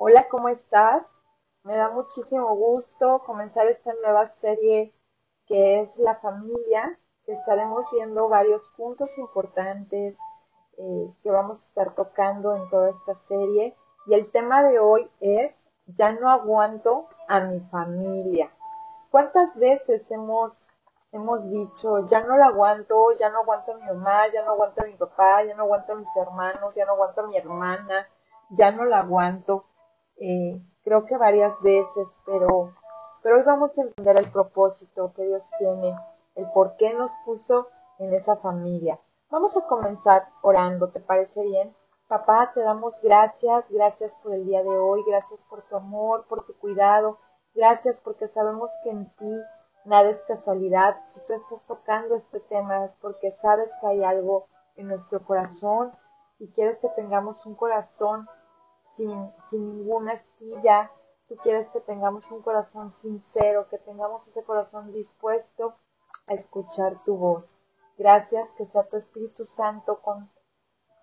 Hola, ¿cómo estás? Me da muchísimo gusto comenzar esta nueva serie que es la familia, que estaremos viendo varios puntos importantes eh, que vamos a estar tocando en toda esta serie. Y el tema de hoy es, ya no aguanto a mi familia. ¿Cuántas veces hemos, hemos dicho, ya no la aguanto, ya no aguanto a mi mamá, ya no aguanto a mi papá, ya no aguanto a mis hermanos, ya no aguanto a mi hermana, ya no la aguanto? Eh, creo que varias veces, pero, pero hoy vamos a entender el propósito que Dios tiene, el por qué nos puso en esa familia. Vamos a comenzar orando, ¿te parece bien? Papá, te damos gracias, gracias por el día de hoy, gracias por tu amor, por tu cuidado, gracias porque sabemos que en ti nada es casualidad. Si tú estás tocando este tema es porque sabes que hay algo en nuestro corazón y quieres que tengamos un corazón sin, sin ninguna estilla. Tú quieres que tengamos un corazón sincero, que tengamos ese corazón dispuesto a escuchar tu voz. Gracias que sea tu Espíritu Santo con,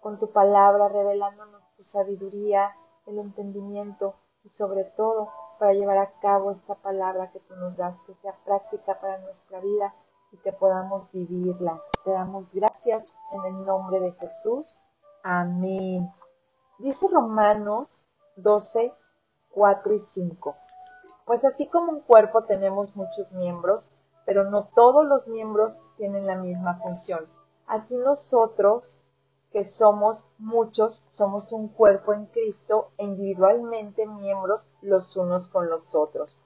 con tu palabra, revelándonos tu sabiduría, el entendimiento y sobre todo para llevar a cabo esta palabra que tú nos das, que sea práctica para nuestra vida y que podamos vivirla. Te damos gracias en el nombre de Jesús. Amén. Dice Romanos 12, 4 y 5. Pues así como un cuerpo tenemos muchos miembros, pero no todos los miembros tienen la misma función. Así nosotros, que somos muchos, somos un cuerpo en Cristo individualmente miembros los unos con los otros.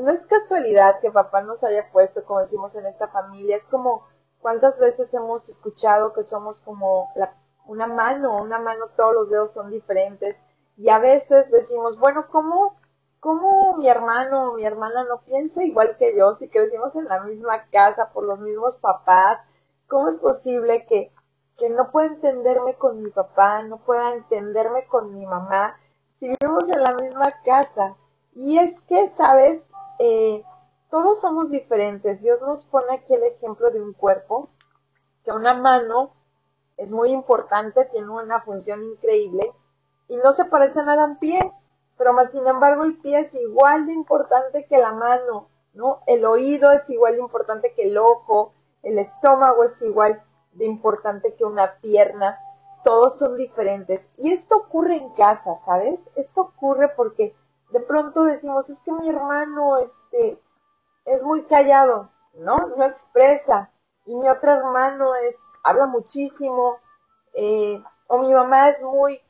No es casualidad que papá nos haya puesto, como decimos en esta familia, es como cuántas veces hemos escuchado que somos como la una mano, una mano todos los dedos son diferentes y a veces decimos, bueno, ¿cómo, cómo mi hermano o mi hermana no piensa igual que yo si crecimos en la misma casa por los mismos papás? ¿Cómo es posible que, que no pueda entenderme con mi papá, no pueda entenderme con mi mamá si vivimos en la misma casa? Y es que, ¿sabes? Eh, todos somos diferentes. Dios nos pone aquí el ejemplo de un cuerpo, que una mano es muy importante, tiene una función increíble y no se parece nada a un pie, pero más sin embargo el pie es igual de importante que la mano, ¿no? El oído es igual de importante que el ojo, el estómago es igual de importante que una pierna, todos son diferentes. Y esto ocurre en casa, ¿sabes? Esto ocurre porque de pronto decimos, es que mi hermano, este, es muy callado, ¿no? No expresa. Y mi otro hermano es habla muchísimo, eh, o mi mamá es muy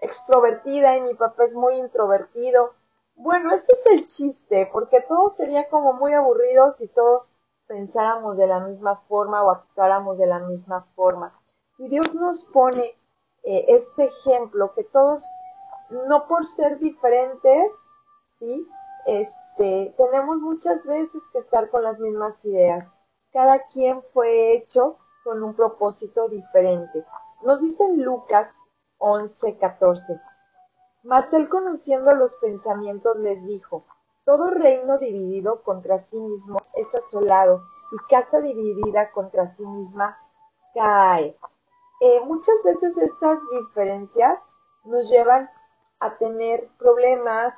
extrovertida y mi papá es muy introvertido. Bueno, ese es el chiste, porque todo sería como muy aburrido si todos pensáramos de la misma forma o actuáramos de la misma forma. Y Dios nos pone eh, este ejemplo, que todos, no por ser diferentes, ¿sí? Este, tenemos muchas veces que estar con las mismas ideas. Cada quien fue hecho con un propósito diferente. Nos dice Lucas 11, 14. Mas él conociendo los pensamientos les dijo, todo reino dividido contra sí mismo es asolado y casa dividida contra sí misma cae. Eh, muchas veces estas diferencias nos llevan a tener problemas,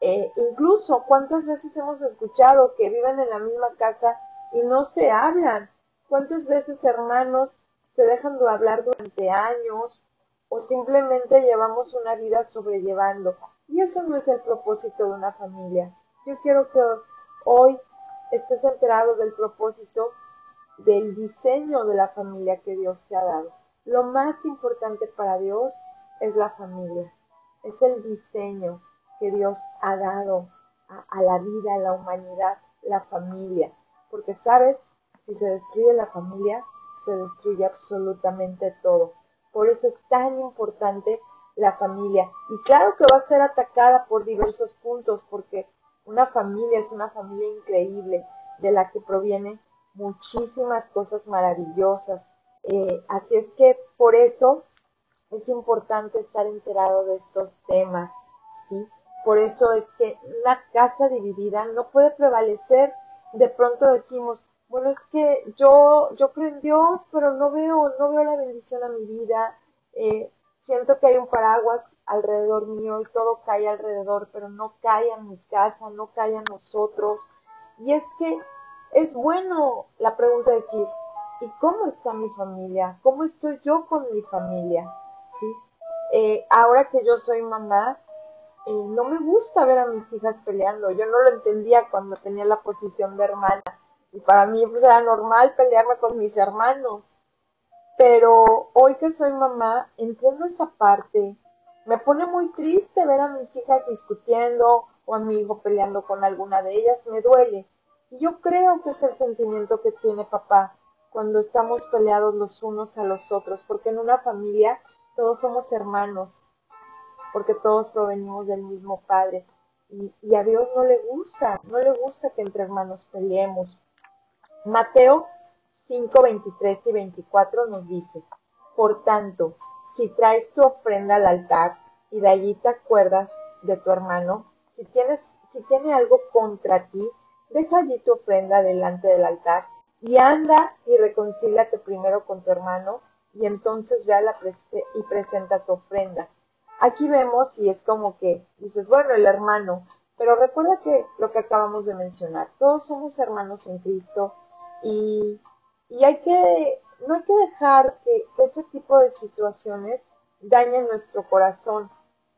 eh, incluso cuántas veces hemos escuchado que viven en la misma casa y no se hablan, ¿Cuántas veces hermanos se dejan de hablar durante años o simplemente llevamos una vida sobrellevando? Y eso no es el propósito de una familia. Yo quiero que hoy estés enterado del propósito del diseño de la familia que Dios te ha dado. Lo más importante para Dios es la familia, es el diseño que Dios ha dado a, a la vida, a la humanidad, la familia. Porque sabes, si se destruye la familia, se destruye absolutamente todo. Por eso es tan importante la familia. Y claro que va a ser atacada por diversos puntos, porque una familia es una familia increíble, de la que provienen muchísimas cosas maravillosas. Eh, así es que por eso es importante estar enterado de estos temas, ¿sí? Por eso es que una casa dividida no puede prevalecer. De pronto decimos, bueno, es que yo, yo creo en Dios, pero no veo, no veo la bendición a mi vida. Eh, siento que hay un paraguas alrededor mío y todo cae alrededor, pero no cae a mi casa, no cae a nosotros. Y es que es bueno la pregunta de decir, ¿y cómo está mi familia? ¿Cómo estoy yo con mi familia? ¿Sí? Eh, ahora que yo soy mamá, eh, no me gusta ver a mis hijas peleando. Yo no lo entendía cuando tenía la posición de hermana. Y para mí pues, era normal pelearme con mis hermanos. Pero hoy que soy mamá, entiendo esa parte. Me pone muy triste ver a mis hijas discutiendo o a mi hijo peleando con alguna de ellas. Me duele. Y yo creo que es el sentimiento que tiene papá cuando estamos peleados los unos a los otros, porque en una familia todos somos hermanos, porque todos provenimos del mismo padre. Y, y, a Dios no le gusta, no le gusta que entre hermanos peleemos. Mateo 5, 23 y 24 nos dice, por tanto, si traes tu ofrenda al altar y de allí te acuerdas de tu hermano, si tienes, si tiene algo contra ti, deja allí tu ofrenda delante del altar y anda y reconcíliate primero con tu hermano y entonces ve a la y presenta tu ofrenda. Aquí vemos y es como que dices, bueno, el hermano, pero recuerda que lo que acabamos de mencionar, todos somos hermanos en Cristo y, y hay que, no hay que dejar que ese tipo de situaciones dañen nuestro corazón.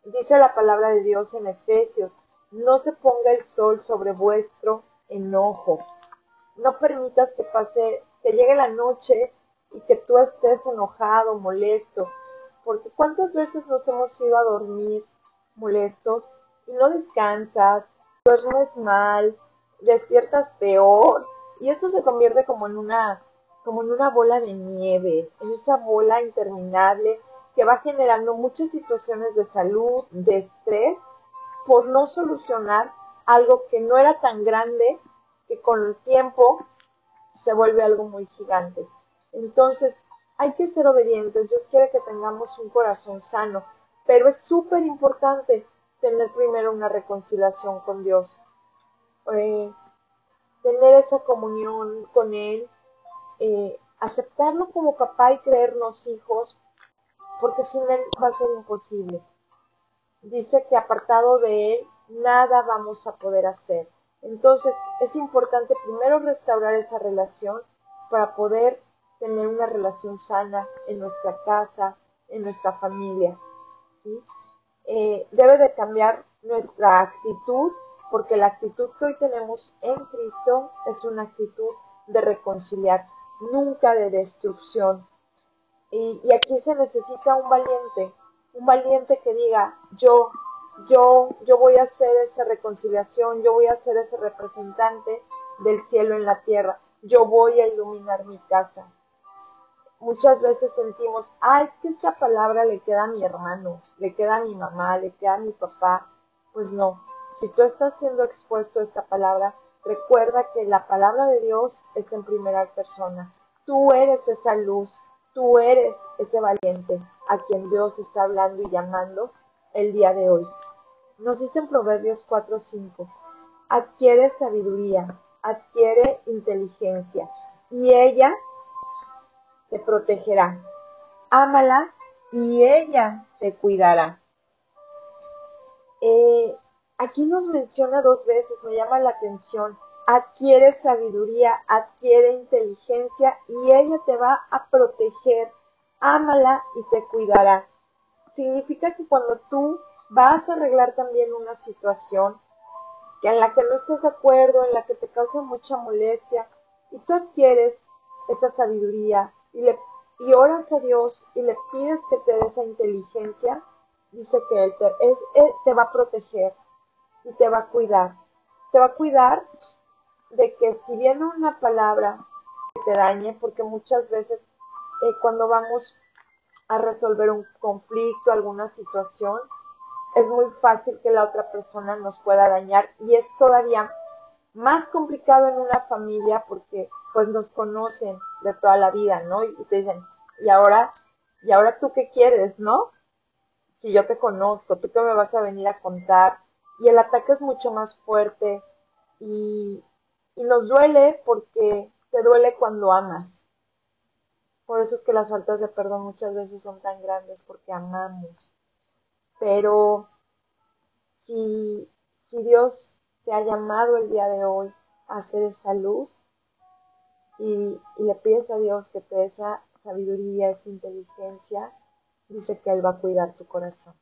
Dice la palabra de Dios en Efesios, no se ponga el sol sobre vuestro enojo. No permitas que pase, que llegue la noche y que tú estés enojado, molesto, porque cuántas veces nos hemos ido a dormir molestos y no descansas, duermes mal, despiertas peor, y esto se convierte como en una como en una bola de nieve, en esa bola interminable que va generando muchas situaciones de salud, de estrés, por no solucionar algo que no era tan grande, que con el tiempo se vuelve algo muy gigante. Entonces, hay que ser obedientes. Dios quiere que tengamos un corazón sano, pero es súper importante tener primero una reconciliación con Dios. Eh, tener esa comunión con Él, eh, aceptarlo como papá y creernos hijos, porque sin Él va a ser imposible. Dice que apartado de Él, nada vamos a poder hacer. Entonces es importante primero restaurar esa relación para poder tener una relación sana en nuestra casa, en nuestra familia. ¿sí? Eh, debe de cambiar nuestra actitud porque la actitud que hoy tenemos en Cristo es una actitud de reconciliar, nunca de destrucción. Y, y, aquí se necesita un valiente, un valiente que diga, yo, yo, yo voy a hacer esa reconciliación, yo voy a ser ese representante del cielo en la tierra, yo voy a iluminar mi casa, muchas veces sentimos, ah, es que esta palabra le queda a mi hermano, le queda a mi mamá, le queda a mi papá. Pues no, si tú estás siendo expuesto a esta palabra, recuerda que la palabra de Dios es en primera persona. Tú eres esa luz, tú eres ese valiente a quien Dios está hablando y llamando el día de hoy. Nos dice en Proverbios 4:5, adquiere sabiduría, adquiere inteligencia, y ella te protegerá. Ámala y ella te cuidará. Eh, aquí nos menciona dos veces, me llama la atención. Adquiere sabiduría, adquiere inteligencia y ella te va a proteger. Ámala y te cuidará. Significa que cuando tú vas a arreglar también una situación que en la que no estés de acuerdo, en la que te causa mucha molestia, y tú adquieres esa sabiduría, y, le, y oras a Dios y le pides que te dé esa inteligencia, dice que Él es, te va a proteger y te va a cuidar. Te va a cuidar de que si viene una palabra que te dañe, porque muchas veces eh, cuando vamos a resolver un conflicto, alguna situación, es muy fácil que la otra persona nos pueda dañar y es todavía más complicado en una familia porque pues nos conocen de toda la vida, ¿no? Y te dicen, y ahora, y ahora tú qué quieres, ¿no? Si yo te conozco, tú qué me vas a venir a contar. Y el ataque es mucho más fuerte y, y nos duele porque te duele cuando amas. Por eso es que las faltas de perdón muchas veces son tan grandes porque amamos. Pero si, si Dios te ha llamado el día de hoy a hacer esa luz y, y le pides a Dios que te dé esa sabiduría, esa inteligencia, dice que Él va a cuidar tu corazón.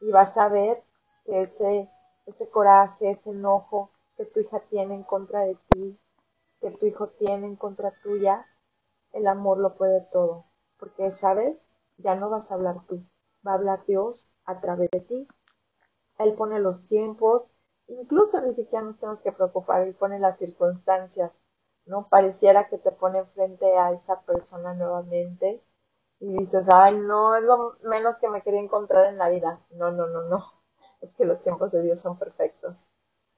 Y vas a ver que ese, ese coraje, ese enojo que tu hija tiene en contra de ti, que tu hijo tiene en contra tuya, el amor lo puede todo. Porque, ¿sabes? Ya no vas a hablar tú, va a hablar Dios a través de ti. Él pone los tiempos, incluso ni siquiera nos tenemos que preocupar, Él pone las circunstancias, ¿no? Pareciera que te pone frente a esa persona nuevamente y dices, ay, no, es lo menos que me quería encontrar en la vida. No, no, no, no. Es que los tiempos de Dios son perfectos.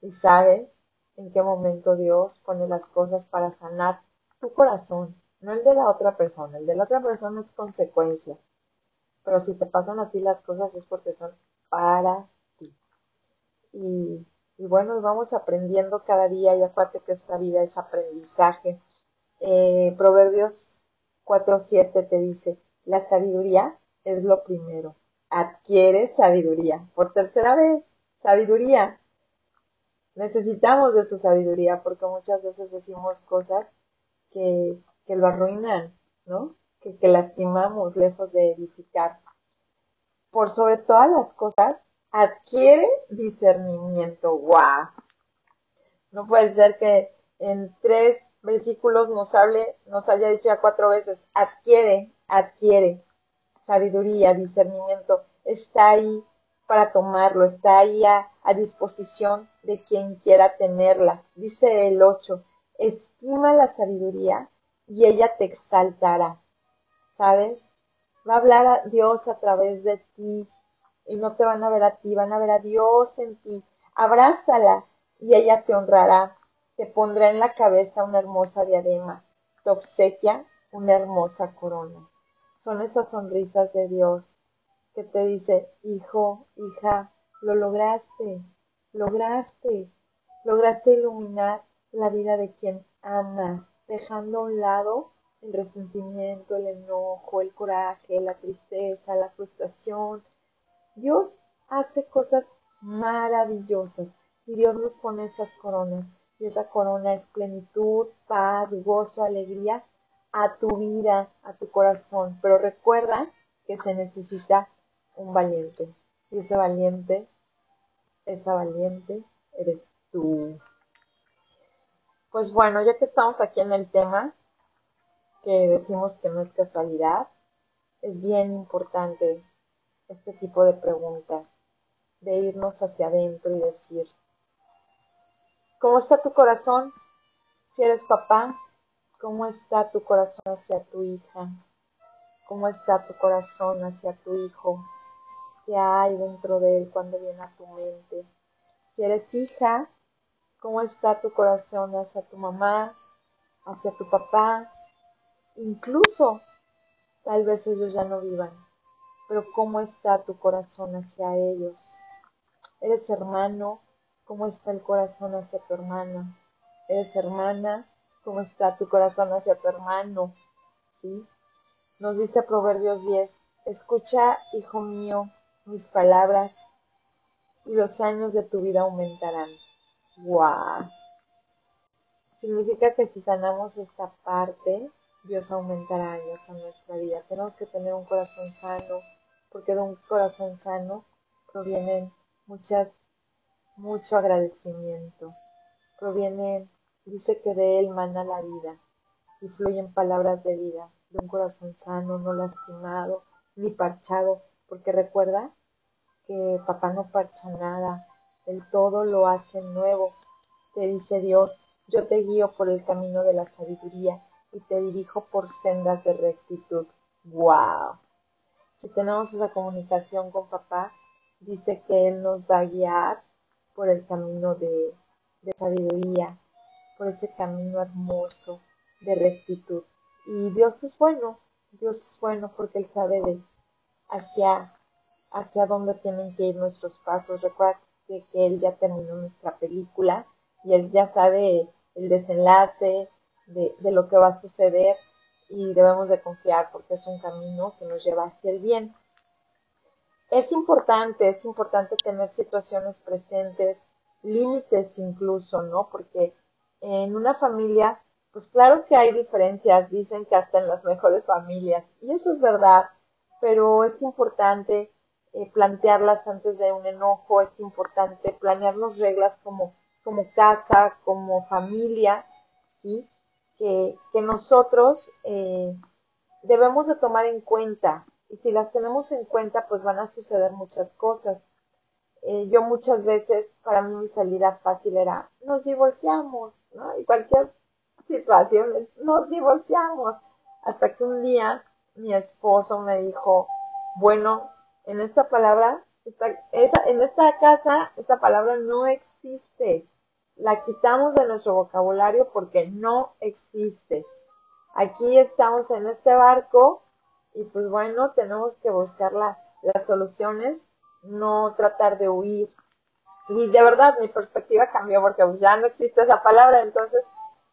Y sabe en qué momento Dios pone las cosas para sanar tu corazón, no el de la otra persona. El de la otra persona es consecuencia. Pero si te pasan a ti las cosas es porque son para ti. Y, y bueno, vamos aprendiendo cada día y acuérdate que esta vida es aprendizaje. Eh, Proverbios 4.7 te dice, la sabiduría es lo primero. Adquiere sabiduría. Por tercera vez, sabiduría. Necesitamos de su sabiduría porque muchas veces decimos cosas que, que lo arruinan, ¿no? Que, que lastimamos lejos de edificar. Por sobre todas las cosas, adquiere discernimiento. ¡Guau! No puede ser que en tres versículos nos hable, nos haya dicho ya cuatro veces, adquiere, adquiere sabiduría, discernimiento, está ahí para tomarlo, está ahí a, disposición de quien quiera tenerla. Dice el 8, estima la sabiduría y ella te exaltará. ¿Sabes? Va a hablar a Dios a través de ti y no te van a ver a ti, van a ver a Dios en ti. Abrázala y ella te honrará. Te pondrá en la cabeza una hermosa diadema, te obsequia una hermosa corona son esas sonrisas de Dios que te dice, hijo, hija, lo lograste, lograste, lograste iluminar la vida de quien amas, dejando a un lado el resentimiento, el enojo, el coraje, la tristeza, la frustración. Dios hace cosas maravillosas y Dios nos pone esas coronas y esa corona es plenitud, paz, gozo, alegría a tu vida, a tu corazón. Pero recuerda que se necesita un valiente. Y ese valiente, esa valiente, eres tú. Pues bueno, ya que estamos aquí en el tema, que decimos que no es casualidad, es bien importante este tipo de preguntas, de irnos hacia adentro y decir, ¿cómo está tu corazón? Si eres papá, ¿Cómo está tu corazón hacia tu hija? ¿Cómo está tu corazón hacia tu hijo? ¿Qué hay dentro de él cuando viene a tu mente? Si eres hija, ¿cómo está tu corazón hacia tu mamá, hacia tu papá? Incluso, tal vez ellos ya no vivan, pero ¿cómo está tu corazón hacia ellos? ¿Eres hermano? ¿Cómo está el corazón hacia tu hermana? ¿Eres hermana? Cómo está tu corazón hacia tu hermano, ¿sí? Nos dice Proverbios 10, escucha, hijo mío, mis palabras y los años de tu vida aumentarán. ¡Wow! Significa que si sanamos esta parte, Dios aumentará años en nuestra vida. Tenemos que tener un corazón sano, porque de un corazón sano provienen muchas, mucho agradecimiento, provienen Dice que de él mana la vida y fluyen palabras de vida, de un corazón sano, no lastimado ni parchado, porque recuerda que papá no parcha nada, el todo lo hace nuevo. Te dice Dios, yo te guío por el camino de la sabiduría y te dirijo por sendas de rectitud. ¡Wow! Si tenemos esa comunicación con papá, dice que Él nos va a guiar por el camino de, de sabiduría, por ese camino hermoso de rectitud. Y Dios es bueno, Dios es bueno porque Él sabe de hacia, hacia dónde tienen que ir nuestros pasos. Recuerda que, Él ya terminó nuestra película y Él ya sabe el desenlace de, de lo que va a suceder y debemos de confiar porque es un camino que nos lleva hacia el bien. Es importante, es importante tener situaciones presentes, límites incluso, ¿no? Porque en una familia, pues claro que hay diferencias, dicen que hasta en las mejores familias, y eso es verdad, pero es importante eh, plantearlas antes de un enojo, es importante planearnos reglas como, como casa, como familia, ¿sí? Que, que nosotros eh, debemos de tomar en cuenta, y si las tenemos en cuenta, pues van a suceder muchas cosas. Eh, yo muchas veces, para mí mi salida fácil era, nos divorciamos, ¿no? Y cualquier situación, nos divorciamos. Hasta que un día mi esposo me dijo, bueno, en esta palabra, en esta casa, esta palabra no existe. La quitamos de nuestro vocabulario porque no existe. Aquí estamos en este barco y pues bueno, tenemos que buscar las soluciones, no tratar de huir. Y de verdad mi perspectiva cambió porque pues ya no existe esa palabra, entonces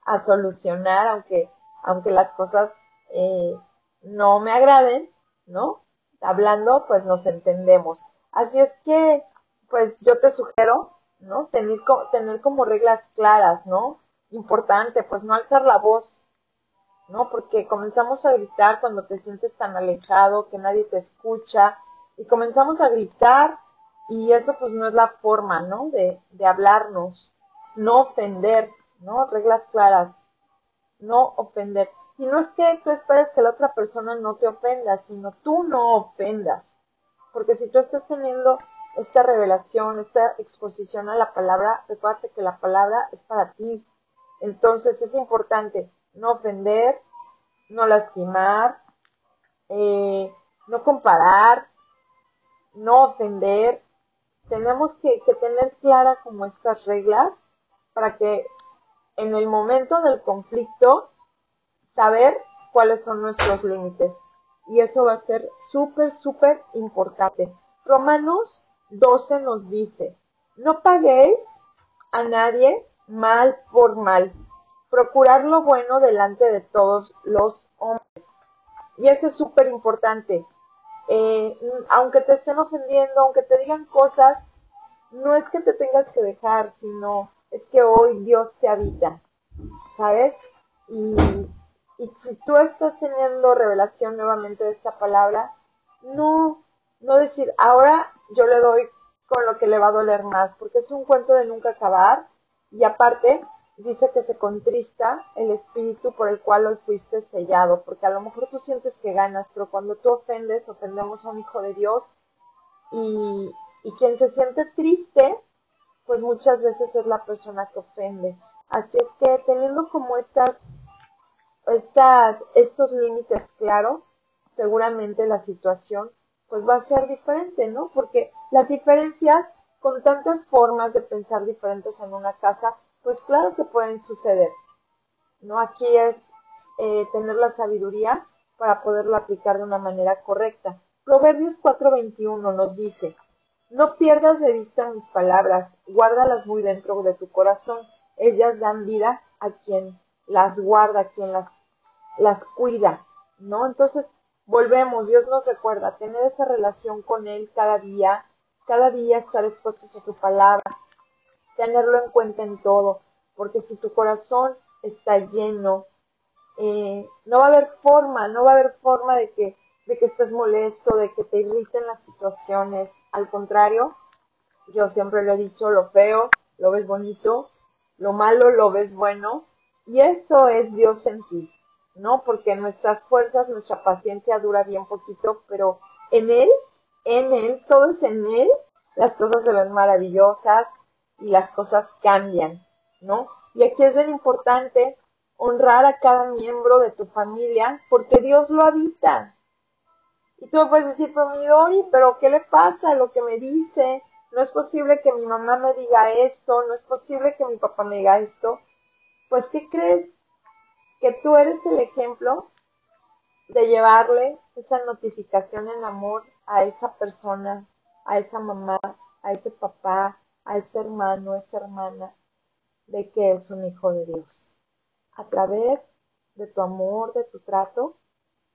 a solucionar, aunque, aunque las cosas eh, no me agraden, ¿no? hablando, pues nos entendemos. Así es que, pues yo te sugiero, ¿no? Tener, tener como reglas claras, ¿no? Importante, pues no alzar la voz, ¿no? Porque comenzamos a gritar cuando te sientes tan alejado, que nadie te escucha, y comenzamos a gritar, y eso pues no es la forma, ¿no? De, de hablarnos, no ofender, ¿no? Reglas claras, no ofender. Y no es que tú esperes que la otra persona no te ofenda, sino tú no ofendas. Porque si tú estás teniendo esta revelación, esta exposición a la palabra, recuerda que la palabra es para ti. Entonces es importante no ofender, no lastimar, eh, no comparar, no ofender. Tenemos que, tener clara como estas reglas para que en el momento del conflicto saber cuáles son nuestros límites. Y eso va a ser súper, súper importante. Romanos 12 nos dice, no paguéis a nadie mal por mal. Procurar lo bueno delante de todos los hombres. Y eso es súper importante. Eh, aunque te estén ofendiendo, aunque te digan cosas, no es que te tengas que dejar, sino es que hoy Dios te habita, ¿sabes? Y y si tú estás teniendo revelación nuevamente de esta palabra, no, no decir, ahora yo le doy con lo que le va a doler más, porque es un cuento de nunca acabar y aparte dice que se contrista el espíritu por el cual hoy fuiste sellado, porque a lo mejor tú sientes que ganas, pero cuando tú ofendes, ofendemos a un hijo de Dios y, y quien se siente triste, pues muchas veces es la persona que ofende. Así es que teniendo como estas estas, estos límites claros, seguramente la situación pues va a ser diferente, ¿no? Porque las diferencias con tantas formas de pensar diferentes en una casa, pues claro que pueden suceder, ¿no? Aquí es eh, tener la sabiduría para poderlo aplicar de una manera correcta. Proverbios 4:21 nos dice, no pierdas de vista mis palabras, guárdalas muy dentro de tu corazón, ellas dan vida a quien las guarda, a quien las las cuida, ¿no? Entonces, volvemos, Dios nos recuerda tener esa relación con Él cada día, cada día estar expuestos a su palabra, tenerlo en cuenta en todo, porque si tu corazón está lleno, eh, no va a haber forma, no va a haber forma de que, de que estés molesto, de que te irriten las situaciones. Al contrario, yo siempre lo he dicho, lo feo, lo ves bonito, lo malo lo ves bueno, y eso es Dios en ti. ¿no? Porque nuestras fuerzas, nuestra paciencia dura bien poquito, pero en Él, en Él, todo es en Él, las cosas se ven maravillosas y las cosas cambian, ¿no? Y aquí es bien importante honrar a cada miembro de tu familia porque Dios lo habita. Y tú me puedes decir, pero mi Dori, pero ¿qué le pasa? Lo que me dice, no es posible que mi mamá me diga esto, no es posible que mi papá me diga esto. Pues, ¿qué crees? que tú eres el ejemplo de llevarle esa notificación en amor a esa persona, a esa mamá, a ese papá, a ese hermano, a esa hermana, de que es un hijo de Dios. A través de tu amor, de tu trato,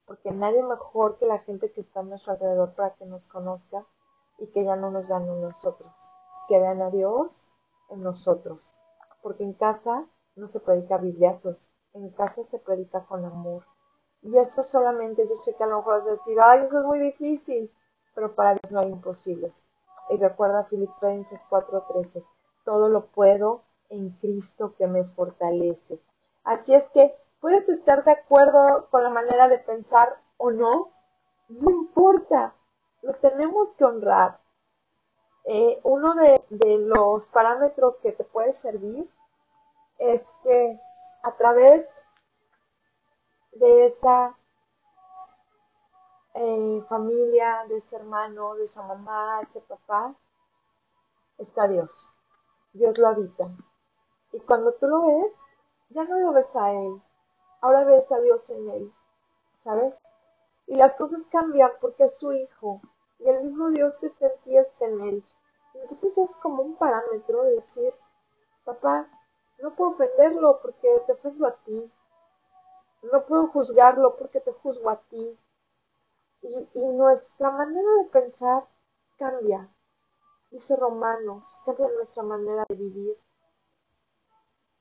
porque nadie mejor que la gente que está a nuestro alrededor para que nos conozca y que ya no nos vean en nosotros, que vean a Dios en nosotros, porque en casa no se predica bibliazos, en casa se predica con amor. Y eso solamente, yo sé que a lo mejor vas a decir, ay, eso es muy difícil, pero para Dios no hay imposibles. Y recuerda Filipenses 4:13, todo lo puedo en Cristo que me fortalece. Así es que puedes estar de acuerdo con la manera de pensar o no, no importa, lo tenemos que honrar. Eh, uno de, de los parámetros que te puede servir es que a través de esa eh, familia, de ese hermano, de esa mamá, ese papá, está Dios. Dios lo habita. Y cuando tú lo ves, ya no lo ves a Él, ahora ves a Dios en Él, ¿sabes? Y las cosas cambian porque es su Hijo, y el mismo Dios que está en ti está en Él. Entonces es como un parámetro de decir, papá, no puedo ofenderlo porque te ofendo a ti. No puedo juzgarlo porque te juzgo a ti. Y, y nuestra manera de pensar cambia. Dice Romanos, cambia nuestra manera de vivir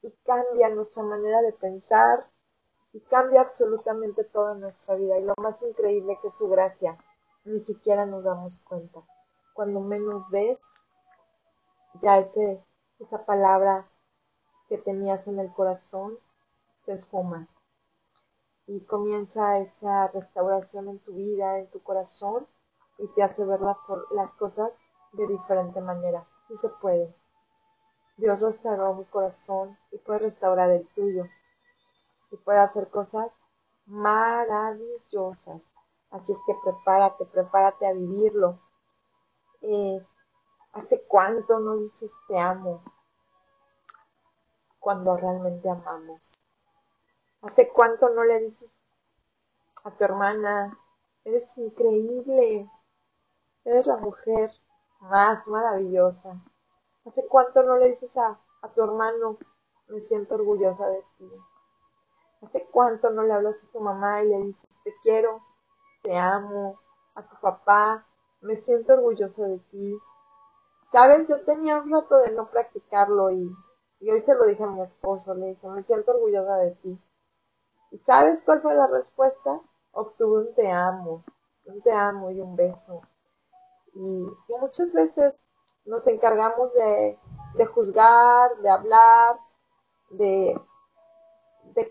y cambia nuestra manera de pensar y cambia absolutamente toda nuestra vida. Y lo más increíble que es su gracia, ni siquiera nos damos cuenta. Cuando menos ves, ya ese, esa palabra que tenías en el corazón se esfuma y comienza esa restauración en tu vida, en tu corazón y te hace ver las cosas de diferente manera. Sí se puede. Dios restauró mi corazón y puede restaurar el tuyo. Y puede hacer cosas maravillosas. Así es que prepárate, prepárate a vivirlo. Eh, ¿Hace cuánto no dices te amo? Cuando realmente amamos. ¿Hace cuánto no le dices a tu hermana, eres increíble, eres la mujer más maravillosa? ¿Hace cuánto no le dices a, tu hermano, me siento orgullosa de ti? ¿Hace cuánto no le hablas a tu mamá y le dices, te quiero, te amo? A tu papá, me siento orgulloso de ti. Sabes, yo tenía un rato de no practicarlo y, y hoy se lo dije a mi esposo, le dije, me siento orgullosa de ti. ¿Y sabes cuál fue la respuesta? Obtuve un te amo, un te amo y un beso. Y, y muchas veces nos encargamos de, juzgar, de hablar, de,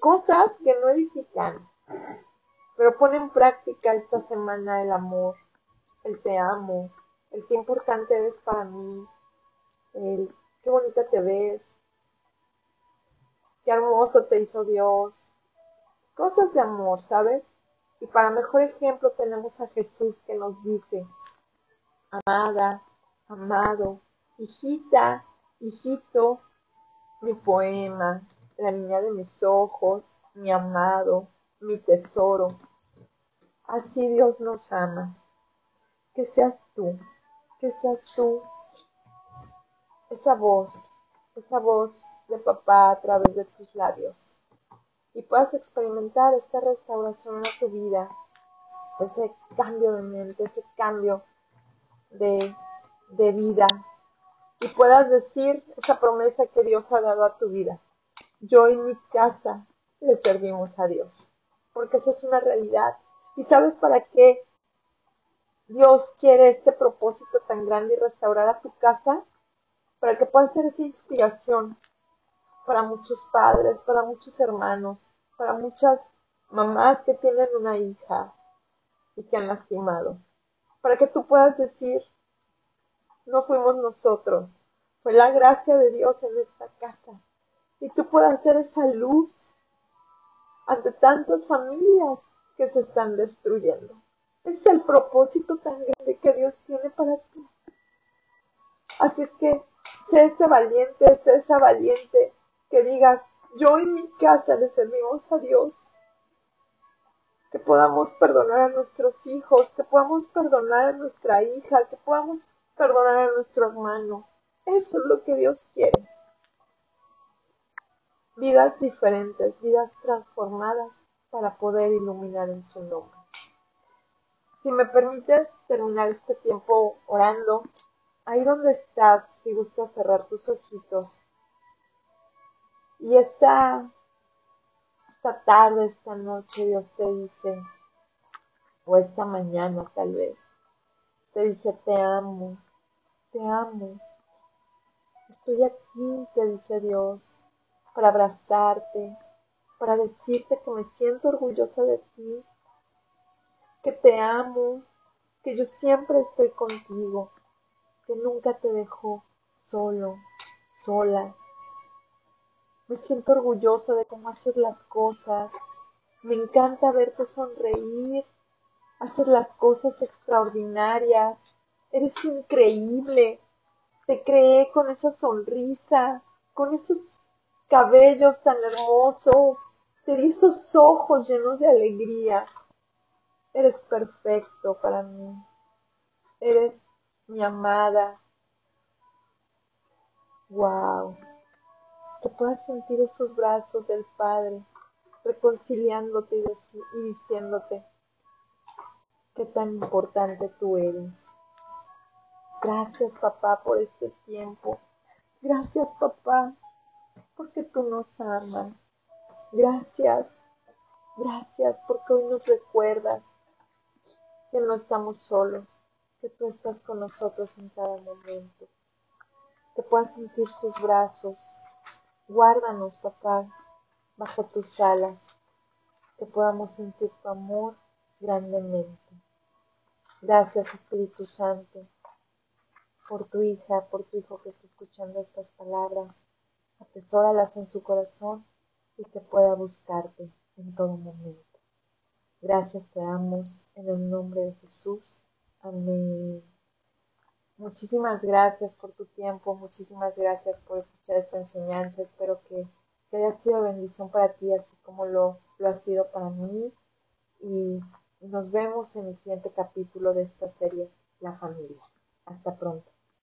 cosas que no edifican. Pero pone en práctica esta semana el amor, el te amo, el qué importante eres para mí, el qué bonita te ves, qué hermoso te hizo Dios. Cosas de amor, ¿sabes? Y para mejor ejemplo tenemos a Jesús que nos dice, amada, amado, hijita, hijito, mi poema, la niña de mis ojos, mi amado, mi tesoro. Así Dios nos ama. Que seas tú, que seas tú esa voz, esa voz de papá a través de tus labios y puedas experimentar esta restauración a tu vida, ese cambio de mente, ese cambio de de vida y puedas decir esa promesa que Dios ha dado a tu vida. Yo en mi casa le servimos a Dios, porque eso es una realidad. ¿Y sabes para qué Dios quiere este propósito tan grande y restaurar a tu casa? Para que pueda ser esa inspiración para muchos padres, para muchos hermanos, para muchas mamás que tienen una hija y que han lastimado. Para que tú puedas decir, no fuimos nosotros, fue la gracia de Dios en esta casa. Y tú puedes ser esa luz ante tantas familias que se están destruyendo. es el propósito tan grande que Dios tiene para ti. Así que sé ese valiente, sé esa valiente que digas, yo en mi casa le servimos a Dios. Que podamos perdonar a nuestros hijos, que podamos perdonar a nuestra hija, que podamos perdonar a nuestro hermano. Eso es lo que Dios quiere. vidas diferentes, vidas transformadas para poder iluminar en su nombre. Si me permites terminar este tiempo orando, ahí donde estás, si gustas cerrar tus ojitos. Y esta, esta tarde, esta noche, Dios te dice, o esta mañana tal vez, te dice, te amo, te amo. Estoy aquí, te dice Dios, para abrazarte, para decirte que me siento orgullosa de ti, que te amo, que yo siempre estoy contigo, que nunca te dejo solo, sola. Me siento orgullosa de cómo haces las cosas. Me encanta verte sonreír, hacer las cosas extraordinarias. Eres increíble. Te creé con esa sonrisa, con esos cabellos tan hermosos, te di esos ojos llenos de alegría. Eres perfecto para mí. Eres mi amada. Wow. Que puedas sentir esos brazos del Padre reconciliándote y, diciéndote qué tan importante tú eres. Gracias papá por este tiempo. Gracias papá porque tú nos amas. Gracias. Gracias porque hoy nos recuerdas que no estamos solos, que tú estás con nosotros en cada momento, que puedas sentir sus brazos. Guárdanos, papá, bajo tus alas, que podamos sentir tu amor grandemente. Gracias, Espíritu Santo, por tu hija, por tu hijo que está escuchando estas palabras. Atesóralas en su corazón y que pueda buscarte en todo momento. Gracias te damos en el nombre de Jesús. Amén. Muchísimas gracias por tu tiempo, muchísimas gracias por escuchar esta enseñanza. Espero que, haya sido bendición para ti, así como lo, lo ha sido para mí. Y nos vemos en el siguiente capítulo de esta serie, La familia. Hasta pronto.